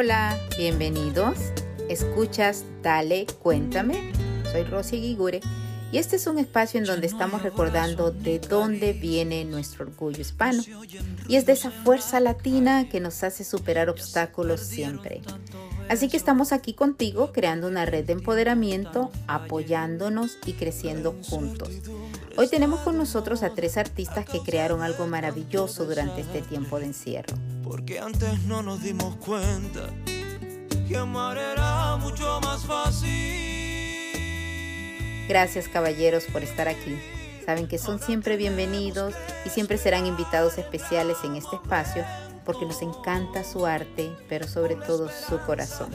Hola, bienvenidos. Escuchas Dale, cuéntame. Soy Rosy Guigure y este es un espacio en donde estamos recordando de dónde viene nuestro orgullo hispano. Y es de esa fuerza latina que nos hace superar obstáculos siempre. Así que estamos aquí contigo creando una red de empoderamiento, apoyándonos y creciendo juntos. Hoy tenemos con nosotros a tres artistas que crearon algo maravilloso durante este tiempo de encierro. Porque antes no nos dimos cuenta que amar era mucho más fácil. Gracias caballeros por estar aquí. Saben que son siempre bienvenidos y siempre serán invitados especiales en este espacio porque nos encanta su arte, pero sobre todo su corazón.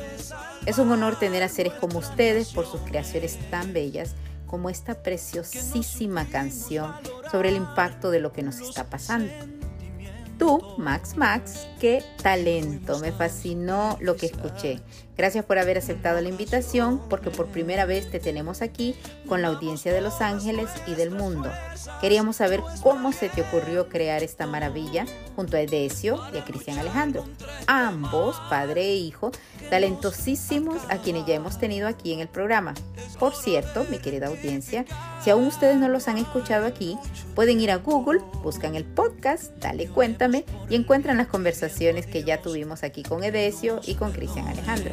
Es un honor tener a seres como ustedes por sus creaciones tan bellas como esta preciosísima canción sobre el impacto de lo que nos está pasando. Tú, Max Max, qué talento, me fascinó lo que escuché. Gracias por haber aceptado la invitación porque por primera vez te tenemos aquí con la audiencia de Los Ángeles y del mundo. Queríamos saber cómo se te ocurrió crear esta maravilla junto a Edesio y a Cristian Alejandro. Ambos, padre e hijo, talentosísimos a quienes ya hemos tenido aquí en el programa. Por cierto, mi querida audiencia, si aún ustedes no los han escuchado aquí, pueden ir a Google, buscan el podcast, dale cuéntame y encuentran las conversaciones que ya tuvimos aquí con Edesio y con Cristian Alejandro.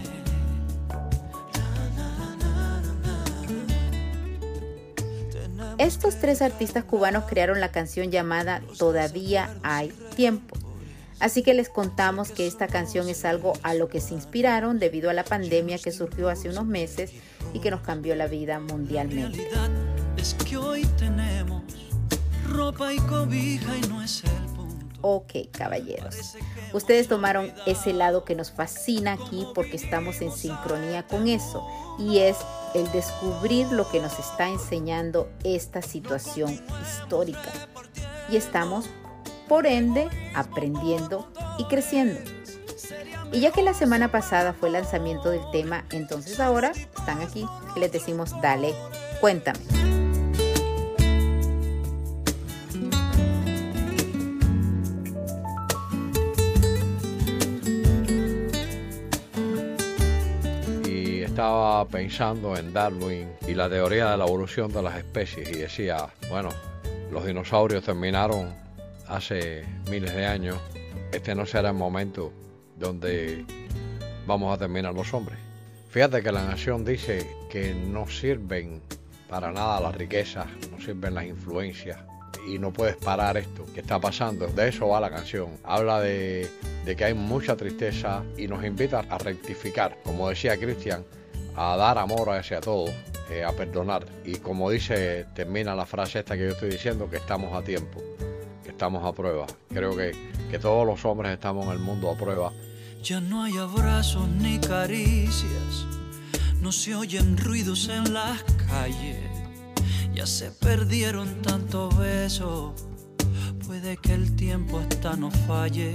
Estos tres artistas cubanos crearon la canción llamada Todavía hay tiempo. Así que les contamos que esta canción es algo a lo que se inspiraron debido a la pandemia que surgió hace unos meses y que nos cambió la vida mundialmente. Es que hoy tenemos ropa y cobija y no es el Ok, caballeros. Ustedes tomaron ese lado que nos fascina aquí porque estamos en sincronía con eso y es el descubrir lo que nos está enseñando esta situación histórica. Y estamos, por ende, aprendiendo y creciendo. Y ya que la semana pasada fue el lanzamiento del tema, entonces ahora están aquí y les decimos, dale, cuéntame. Pensando en Darwin y la teoría de la evolución de las especies y decía, bueno, los dinosaurios terminaron hace miles de años, este no será el momento donde vamos a terminar los hombres. Fíjate que la nación dice que no sirven para nada las riquezas, no sirven las influencias y no puedes parar esto que está pasando. De eso va la canción. Habla de, de que hay mucha tristeza y nos invita a rectificar. Como decía Cristian, a dar amor hacia todos, eh, a perdonar. Y como dice, termina la frase esta que yo estoy diciendo, que estamos a tiempo, que estamos a prueba. Creo que, que todos los hombres estamos en el mundo a prueba. Ya no hay abrazos ni caricias, no se oyen ruidos en las calles, ya se perdieron tantos besos, puede que el tiempo hasta no falle.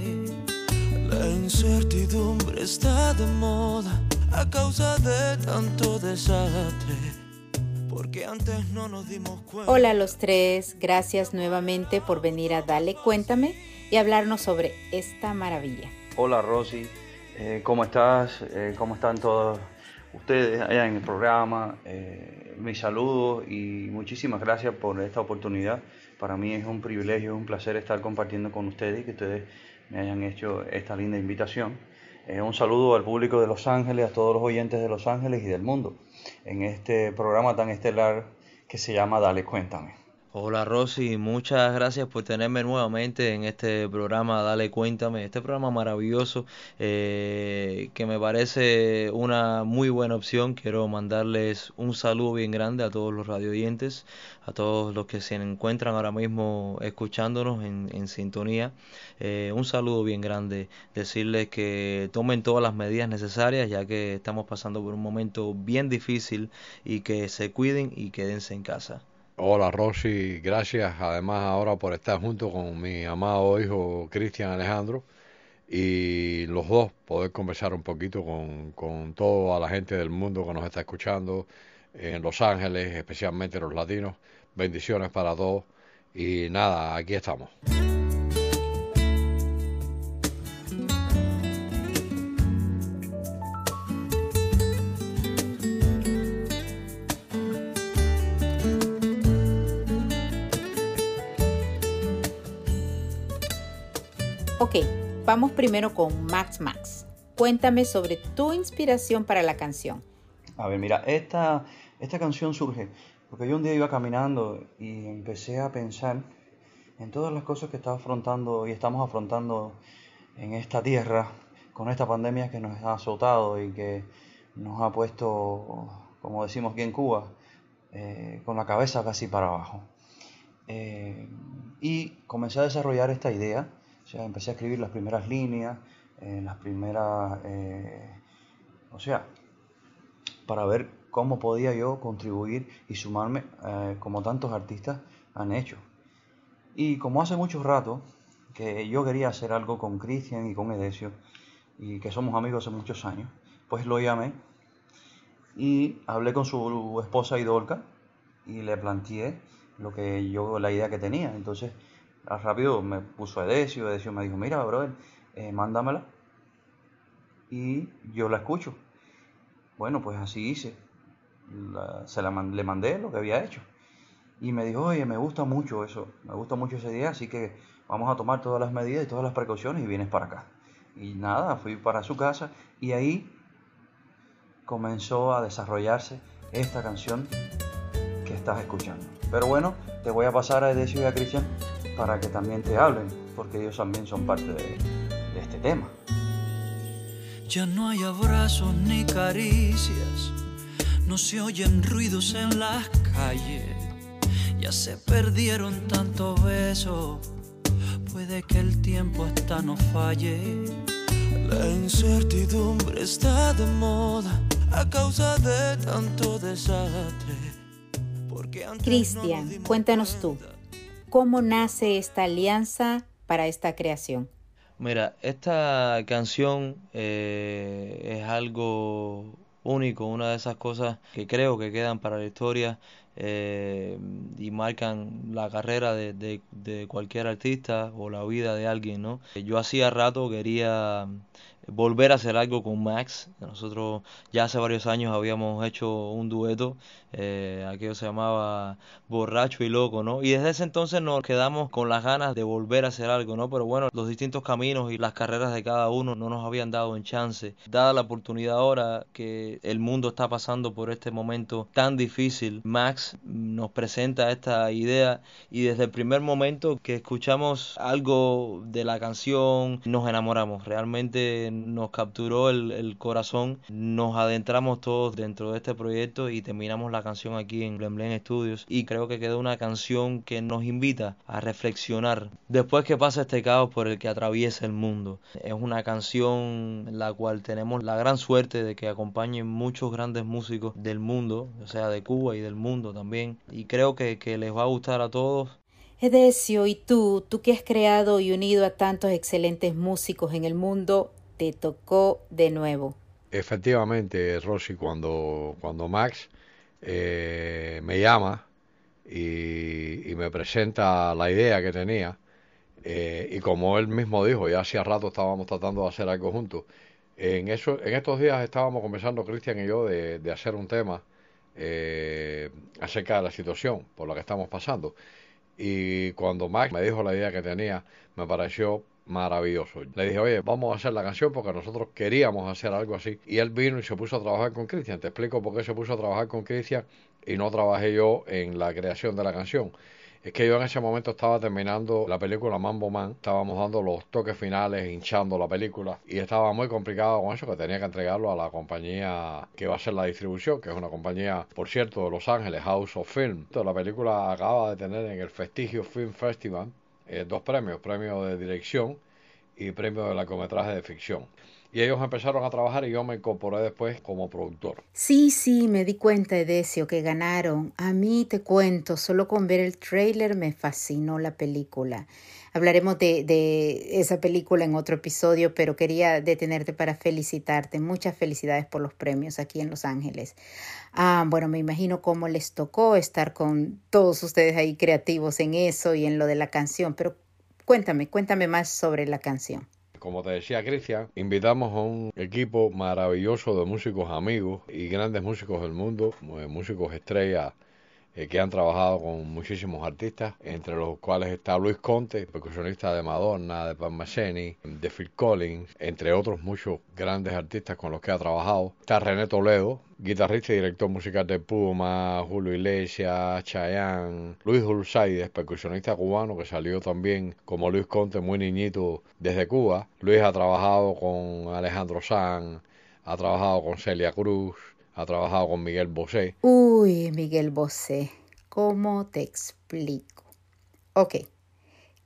La incertidumbre está de moda a causa de tanto desastre. Porque antes no nos dimos cuenta. Hola a los tres, gracias nuevamente por venir a Dale Cuéntame y hablarnos sobre esta maravilla. Hola Rosy, eh, ¿cómo estás? Eh, ¿Cómo están todos ustedes allá en el programa? Eh, mis saludos y muchísimas gracias por esta oportunidad. Para mí es un privilegio, un placer estar compartiendo con ustedes y que ustedes me hayan hecho esta linda invitación. Eh, un saludo al público de Los Ángeles, a todos los oyentes de Los Ángeles y del mundo, en este programa tan estelar que se llama Dale Cuéntame. Hola Rosy, muchas gracias por tenerme nuevamente en este programa Dale Cuéntame, este programa maravilloso eh, que me parece una muy buena opción. Quiero mandarles un saludo bien grande a todos los radioyentes, a todos los que se encuentran ahora mismo escuchándonos en, sintonía. Eh, un saludo bien grande, decirles que tomen todas las medidas necesarias ya que estamos pasando por un momento bien difícil y que se cuiden y quédense en casa. Hola Rosy, gracias además ahora por estar junto con mi amado hijo Cristian Alejandro y los dos poder conversar un poquito con, con toda la gente del mundo que nos está escuchando en Los Ángeles, especialmente los latinos. Bendiciones para todos y nada, aquí estamos. Ok, vamos primero con Max Max. Cuéntame sobre tu inspiración para la canción. A ver, mira, esta, esta canción surge porque yo un día iba caminando y empecé a pensar en todas las cosas que estaba afrontando y estamos afrontando en esta tierra con esta pandemia que nos ha azotado y que nos ha puesto, como decimos aquí en Cuba, eh, con la cabeza casi para abajo. Eh, y comencé a desarrollar esta idea, o sea, empecé a escribir las primeras líneas, eh, las primeras, o sea, para ver cómo podía yo contribuir y sumarme como tantos artistas han hecho. Y como hace mucho rato que yo quería hacer algo con Cristian y con Edesio, y que somos amigos hace muchos años, pues lo llamé y hablé con su esposa Idolka y le planteé lo que yo, la idea que tenía. Entonces, rápido me puso Edesio, Edesio me dijo, mira, brother, eh, mándamela y yo la escucho. Bueno, pues así hice. se la, le mandé lo que había hecho. Y me dijo, oye, me gusta mucho eso, me gusta mucho esa idea, así que vamos a tomar todas las medidas y todas las precauciones y vienes para acá. Y nada, fui para su casa y ahí comenzó a desarrollarse esta canción que estás escuchando. Pero bueno, te voy a pasar a Edesio y a Cristian para que también te hablen, porque ellos también son parte de, de este tema. Ya no hay abrazos ni caricias, no se oyen ruidos en las calles, ya se perdieron tantos besos Puede que el tiempo hasta no falle. La incertidumbre está de moda a causa de tanto desastre. Cristian, cuéntanos tú, ¿cómo nace esta alianza para esta creación? Mira, esta canción eh, es algo único, una de esas cosas que creo que quedan para la historia eh, y marcan la carrera de, de, de, cualquier artista o la vida de alguien, ¿no? Yo hacía rato quería volver a hacer algo con Max. Nosotros ya hace varios años habíamos hecho un dueto, eh, aquello se llamaba Borracho y Loco, ¿no? Y desde ese entonces nos quedamos con las ganas de volver a hacer algo, ¿no? Pero bueno, los distintos caminos y las carreras de cada uno no nos habían dado en chance. Dada la oportunidad ahora que el mundo está pasando por este momento tan difícil, Max nos presenta esta idea y desde el primer momento que escuchamos algo de la canción nos enamoramos. Realmente nos capturó el, corazón, nos adentramos todos dentro de este proyecto y terminamos la canción aquí en Blem Blem Studios. Y creo que quedó una canción que nos invita a reflexionar después que pasa este caos por el que atraviesa el mundo. Es una canción la cual tenemos la gran suerte de que acompañen muchos grandes músicos del mundo, o sea, de Cuba y del mundo también. Y creo que, que les va a gustar a todos. Edesio, y tú, tú que has creado y unido a tantos excelentes músicos en el mundo, te tocó de nuevo. Efectivamente, Rosy, cuando, cuando Max eh, me llama y, me presenta la idea que tenía, eh, y como él mismo dijo, ya hacía rato estábamos tratando de hacer algo juntos, en, eso, en estos días estábamos conversando, Cristian y yo, de, de hacer un tema eh, acerca de la situación por la que estamos pasando. Y cuando Max me dijo la idea que tenía, me pareció maravilloso. Le dije, oye, vamos a hacer la canción porque nosotros queríamos hacer algo así. Y él vino y se puso a trabajar con Cristian. Te explico por qué se puso a trabajar con Cristian y no trabajé yo en la creación de la canción. Es que yo en ese momento estaba terminando la película Mambo Man, estábamos dando los toques finales, hinchando la película y estaba muy complicado con eso que tenía que entregarlo a la compañía que va a hacer la distribución, que es una compañía, por cierto, de Los Ángeles, House of Film. La película acaba de tener en el Festigio Film Festival eh, dos premios, premio de dirección y premio de largometraje de ficción. Y ellos empezaron a trabajar y yo me incorporé después como productor. Sí, sí, me di cuenta, Edesio, que ganaron. A mí te cuento, solo con ver el trailer me fascinó la película. Hablaremos de, de, esa película en otro episodio, pero quería detenerte para felicitarte. Muchas felicidades por los premios aquí en Los Ángeles. Ah, bueno, me imagino cómo les tocó estar con todos ustedes ahí creativos en eso y en lo de la canción, pero cuéntame, cuéntame más sobre la canción. Como te decía Cristian, invitamos a un equipo maravilloso de músicos amigos y grandes músicos del mundo, músicos estrellas eh, que han trabajado con muchísimos artistas, entre los cuales está Luis Conte, percusionista de Madonna, de Parmaseni, de Phil Collins, entre otros muchos grandes artistas con los que ha trabajado. Está René Toledo, guitarrista y director musical de Puma, Julio Iglesias, Chayanne, Luis Dulzaides, percusionista cubano que salió también como Luis Conte muy niñito desde Cuba. Luis ha trabajado con Alejandro Sanz, ha trabajado con Celia Cruz, ha trabajado con Miguel Bosé. Uy, Miguel Bosé, ¿cómo te explico? Ok,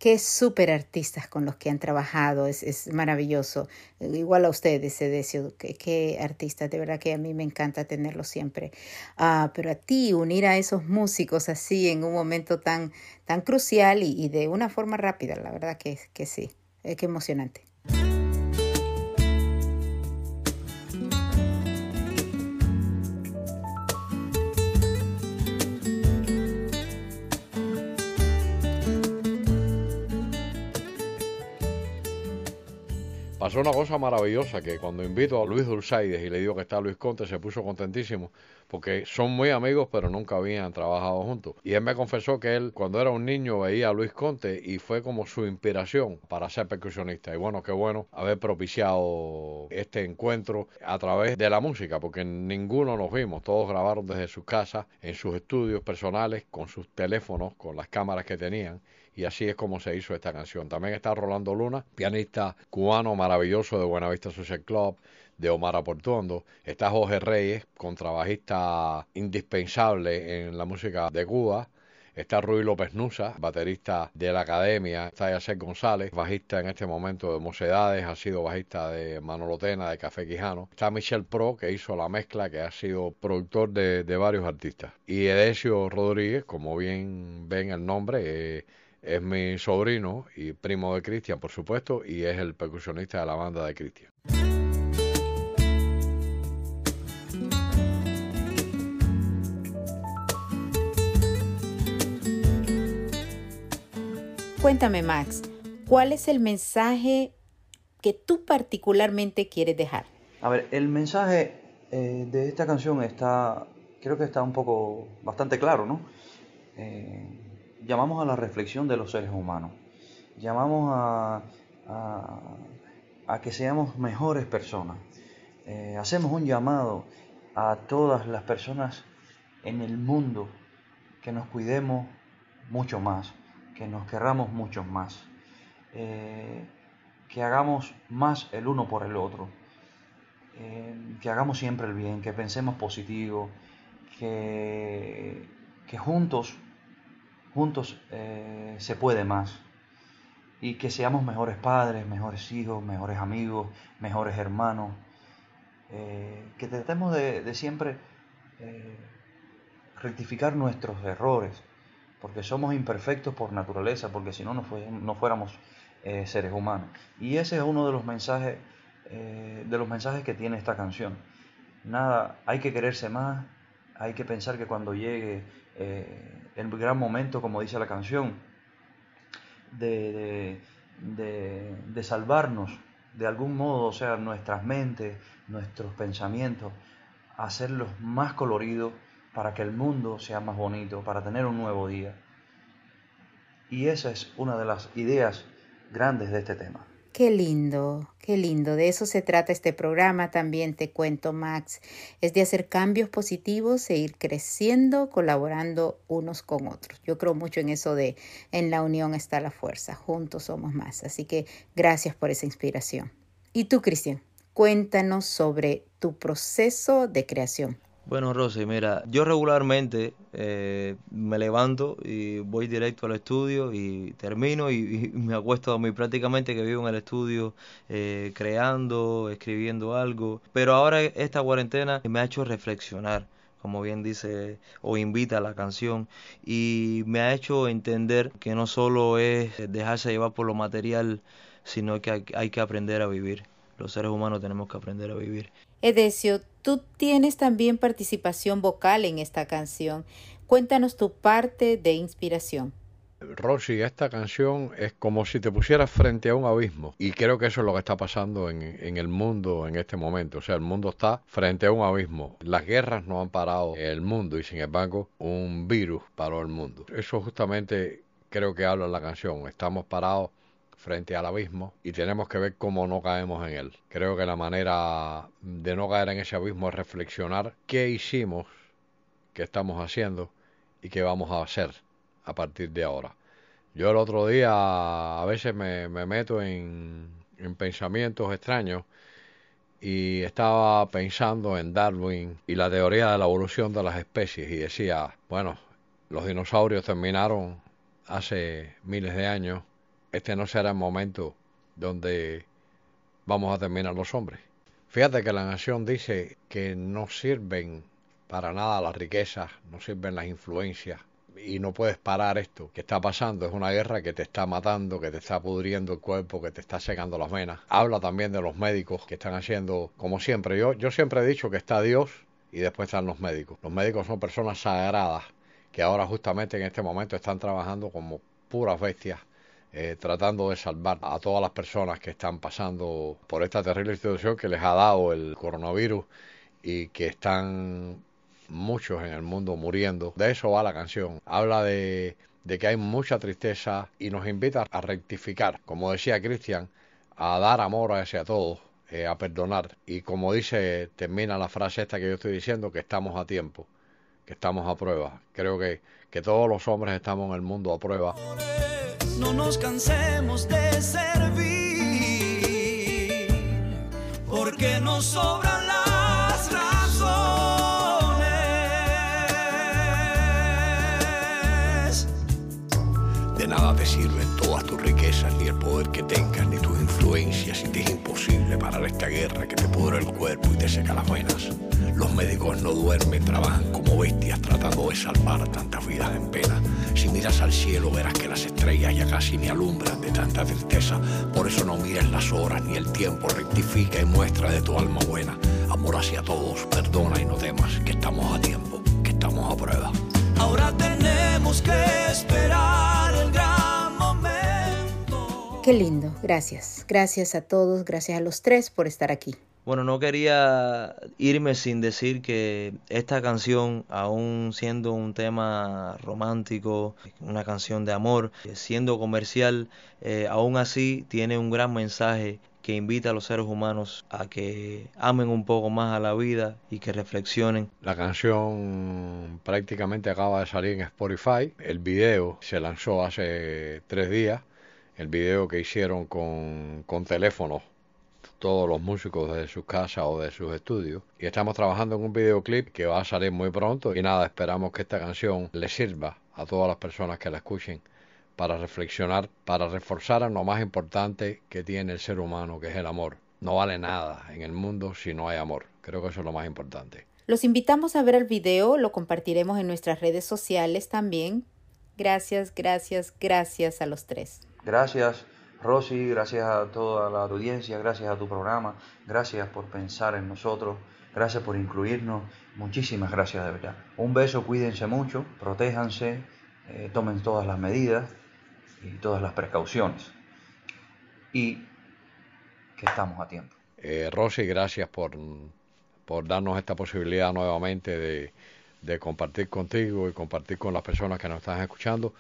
qué súper artistas con los que han trabajado, es, maravilloso. Igual a ustedes, Edesio, qué, qué artistas, de verdad que a mí me encanta tenerlos siempre. Ah, pero a ti, unir a esos músicos así en un momento tan, tan crucial y, de una forma rápida, la verdad que, que sí, es que emocionante. Pasó una cosa maravillosa que cuando invito a Luis Dulzaides y le digo que está Luis Conte, se puso contentísimo porque son muy amigos pero nunca habían trabajado juntos. Y él me confesó que él cuando era un niño veía a Luis Conte y fue como su inspiración para ser percusionista. Y bueno, qué bueno haber propiciado este encuentro a través de la música porque ninguno nos vimos, todos grabaron desde sus casas, en sus estudios personales, con sus teléfonos, con las cámaras que tenían y así es como se hizo esta canción. También está Rolando Luna, pianista cubano maravilloso de Buenavista Social Club, de Omar Aportuondo. Está Jorge Reyes, contrabajista indispensable en la música de Cuba. Está Ruy López Nusa, baterista de la academia. Está Yacer González, bajista en este momento de Mocedades, ha sido bajista de Manolotena, de Café Quijano. Está Michel Pro, que hizo la mezcla, que ha sido productor de, varios artistas. Y Edesio Rodríguez, como bien ven el nombre, eh, es mi sobrino y primo de Cristian, por supuesto, y es el percusionista de la banda de Cristian. Cuéntame, Max, ¿cuál es el mensaje que tú particularmente quieres dejar? A ver, el mensaje eh, de esta canción está, creo que está un poco, bastante claro, ¿no? Eh, llamamos a la reflexión de los seres humanos, llamamos a, a, que seamos mejores personas, eh, hacemos un llamado a todas las personas en el mundo que nos cuidemos mucho más, que nos querramos mucho más, eh, que hagamos más el uno por el otro, eh, que hagamos siempre el bien, que pensemos positivo, que, que juntos juntos eh, se puede más. Y que seamos mejores padres, mejores hijos, mejores amigos, mejores hermanos. Eh, que tratemos de, siempre eh, rectificar nuestros errores, porque somos imperfectos por naturaleza, porque si no, no, fuéramos seres humanos. Y ese es uno de los mensajes, de los mensajes que tiene esta canción. Nada, hay que quererse más, hay que pensar que cuando llegue el gran momento, como dice la canción, de, de, salvarnos de algún modo, o sea, nuestras mentes, nuestros pensamientos, hacerlos más coloridos para que el mundo sea más bonito, para tener un nuevo día. Y esa es una de las ideas grandes de este tema. Qué lindo, qué lindo. De eso se trata este programa también, te cuento, Max. Es de hacer cambios positivos e ir creciendo, colaborando unos con otros. Yo creo mucho en eso de en la unión está la fuerza, juntos somos más. Así que gracias por esa inspiración. Y tú, Cristian, cuéntanos sobre tu proceso de creación. Bueno, Rosy, mira, yo regularmente eh, me levanto y voy directo al estudio y termino y, me acuesto a mí prácticamente que vivo en el estudio eh, creando, escribiendo algo. Pero ahora esta cuarentena me ha hecho reflexionar como bien dice o invita la canción y me ha hecho entender que no solo es dejarse llevar por lo material, sino que hay que aprender a vivir. Los seres humanos tenemos que aprender a vivir. Edesio, tú tienes también participación vocal en esta canción. Cuéntanos tu parte de inspiración. Rosy, esta canción es como si te pusieras frente a un abismo y creo que eso es lo que está pasando en, en, el mundo en este momento. O sea, el mundo está frente a un abismo. Las guerras no han parado el mundo y sin embargo un virus paró el mundo. Eso justamente creo que habla la canción. Estamos parados frente al abismo y tenemos que ver cómo no caemos en él. Creo que la manera de no caer en ese abismo es reflexionar qué hicimos, qué estamos haciendo y qué vamos a hacer a partir de ahora. Yo el otro día a veces me, meto en, en pensamientos extraños y estaba pensando en Darwin y la teoría de la evolución de las especies y decía, bueno, los dinosaurios terminaron hace miles de años, este no será el momento donde vamos a terminar los hombres. Fíjate que la nación dice que no sirven para nada las riquezas, no sirven las influencias, y no puedes parar esto que está pasando. Es una guerra que te está matando, que te está pudriendo el cuerpo, que te está secando las venas. Habla también de los médicos que están haciendo, como siempre, yo, yo siempre he dicho que está Dios y después están los médicos. Los médicos son personas sagradas que ahora justamente en este momento están trabajando como puras bestias eh, tratando de salvar a todas las personas que están pasando por esta terrible situación que les ha dado el coronavirus y que están muchos en el mundo muriendo. De eso va la canción. Habla de, que hay mucha tristeza y nos invita a rectificar, como decía Cristian, a dar amor hacia todos, eh, a perdonar. Y como dice, termina la frase esta que yo estoy diciendo, que estamos a tiempo, que estamos a prueba. Creo que, que todos los hombres estamos en el mundo a prueba. No nos cansemos de servir, porque nos sobran nada te sirven todas tus riquezas, ni el poder que tengas, ni tus influencias, si te es imposible parar esta guerra que te pudre el cuerpo y te seca las venas. Los médicos no duermen, trabajan como bestias tratando de salvar tantas vidas en pena. Si miras al cielo verás que las estrellas ya casi ni alumbran de tanta tristeza. Por eso no mires las horas ni el tiempo, rectifica y muestra de tu alma buena. Amor hacia todos, perdona y no temas, que estamos a tiempo, que estamos a prueba. Ahora tenemos que esperar. Qué lindo, gracias. Gracias a todos, gracias a los tres por estar aquí. Bueno, no quería irme sin decir que esta canción, aún siendo un tema romántico, una canción de amor, siendo comercial, eh, aún así tiene un gran mensaje que invita a los seres humanos a que amen un poco más a la vida y que reflexionen. La canción prácticamente acaba de salir en Spotify. El video se lanzó hace tres días. El video que hicieron con, con teléfonos todos los músicos de sus casas o de sus estudios. Y estamos trabajando en un videoclip que va a salir muy pronto. Y nada, esperamos que esta canción le sirva a todas las personas que la escuchen para reflexionar, para reforzar a lo más importante que tiene el ser humano, que es el amor. No vale nada en el mundo si no hay amor. Creo que eso es lo más importante. Los invitamos a ver el video, lo compartiremos en nuestras redes sociales también. Gracias, gracias, gracias a los tres. Gracias, Rosy, gracias a toda la audiencia, gracias a tu programa, gracias por pensar en nosotros, gracias por incluirnos, muchísimas gracias de verdad. Un beso, cuídense mucho, protéjanse, eh, tomen todas las medidas y todas las precauciones. Y que estamos a tiempo. Eh, Rosy, gracias por, por darnos esta posibilidad nuevamente de, de compartir contigo y compartir con las personas que nos están escuchando.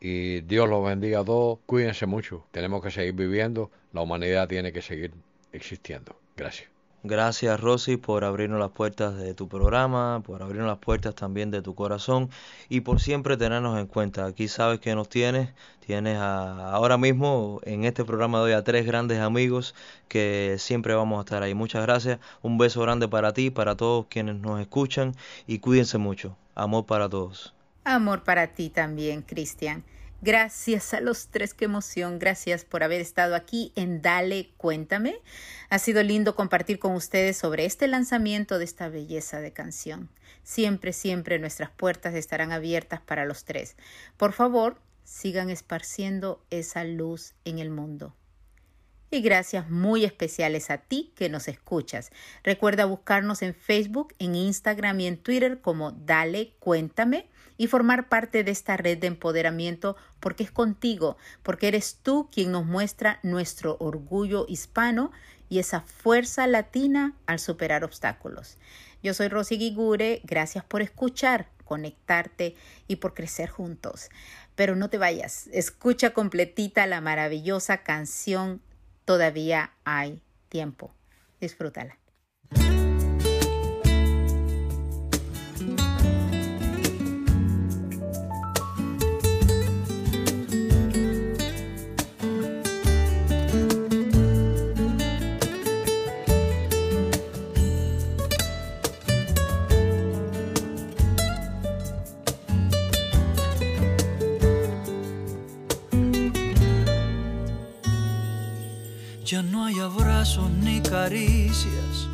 Y Dios los bendiga a todos. Cuídense mucho. Tenemos que seguir viviendo. La humanidad tiene que seguir existiendo. Gracias. Gracias Rosy por abrirnos las puertas de tu programa, por abrirnos las puertas también de tu corazón y por siempre tenernos en cuenta. Aquí sabes que nos tienes, tienes ahora mismo en este programa de hoy a tres grandes amigos que siempre vamos a estar ahí. Muchas gracias, un beso grande para ti, para todos quienes nos escuchan y cuídense mucho. Amor para todos. Amor para ti también, Cristian. Gracias a los tres, qué emoción. Gracias por haber estado aquí en Dale, cuéntame. Ha sido lindo compartir con ustedes sobre este lanzamiento de esta belleza de canción. Siempre, siempre nuestras puertas estarán abiertas para los tres. Por favor, sigan esparciendo esa luz en el mundo. y gracias muy especiales a ti que nos escuchas. Recuerda buscarnos en Facebook, en Instagram y en Twitter como Dale Cuéntame y formar parte de esta red de empoderamiento porque es contigo, porque eres tú quien nos muestra nuestro orgullo hispano y esa fuerza latina al superar obstáculos. Yo soy Rosy Guigure, gracias por escuchar, conectarte y por crecer juntos. Pero no te vayas, escucha completita la maravillosa canción Todavía hay tiempo. Disfrútala. Ni caricias,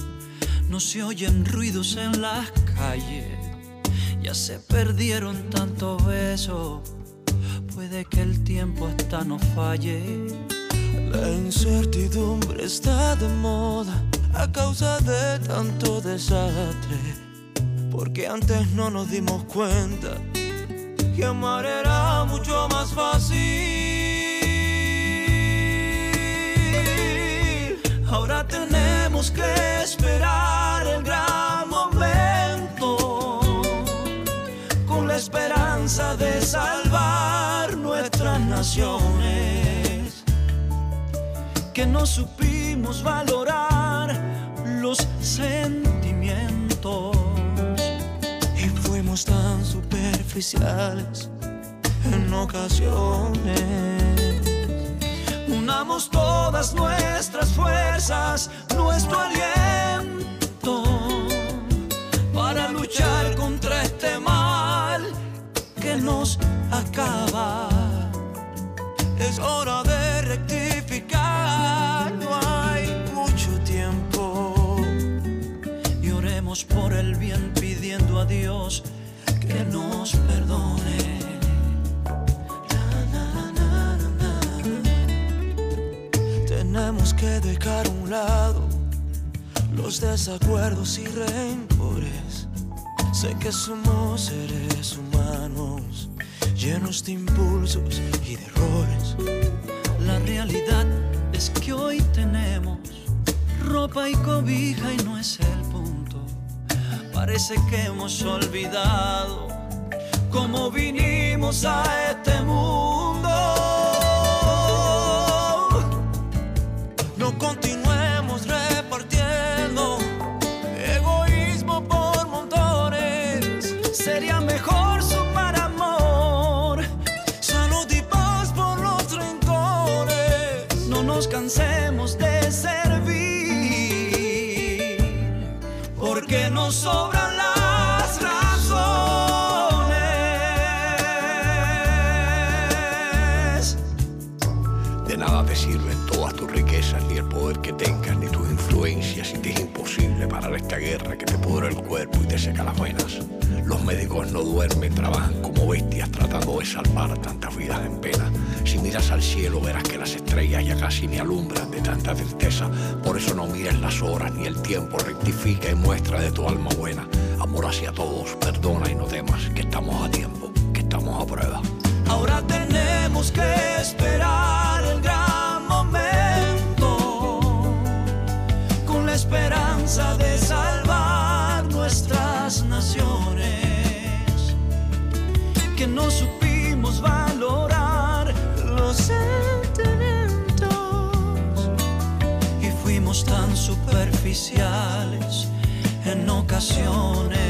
no se oyen ruidos en las calles, ya se perdieron tantos besos, puede que el tiempo hasta nos falle. La incertidumbre está de moda a causa de tanto desastre, porque antes no nos dimos cuenta que amar era mucho más fácil. Ahora tenemos que esperar el gran momento con la esperanza de salvar nuestras naciones. Que no supimos valorar los sentimientos y fuimos tan superficiales en ocasiones. Unamos todas nuestras fuerzas, nuestro aliento para luchar contra este mal que nos acaba. Es hora de rectificar, no hay mucho tiempo. Y oremos por el bien pidiendo a Dios que nos perdone. Tenemos que dejar a un lado los desacuerdos y rencores. Sé que somos seres humanos llenos de impulsos y de errores. La realidad es que hoy tenemos ropa y cobija y no es el punto. Parece que hemos olvidado cómo vinimos a este mundo. Te sirven todas tus riquezas, ni el poder que tengas, ni tus influencias, si te es imposible parar esta guerra que te pudre el cuerpo y te seca las venas. Los médicos no duermen, trabajan como bestias tratando de salvar tantas vidas en pena. Si miras al cielo verás que las estrellas ya casi ni alumbran de tanta tristeza. Por eso no mires las horas ni el tiempo, rectifica y muestra de tu alma buena. Amor hacia todos, perdona y no temas, que estamos a tiempo, que estamos a prueba. Ahora tenemos que esperar no supimos valorar los sentimientos y fuimos tan superficiales en ocasiones.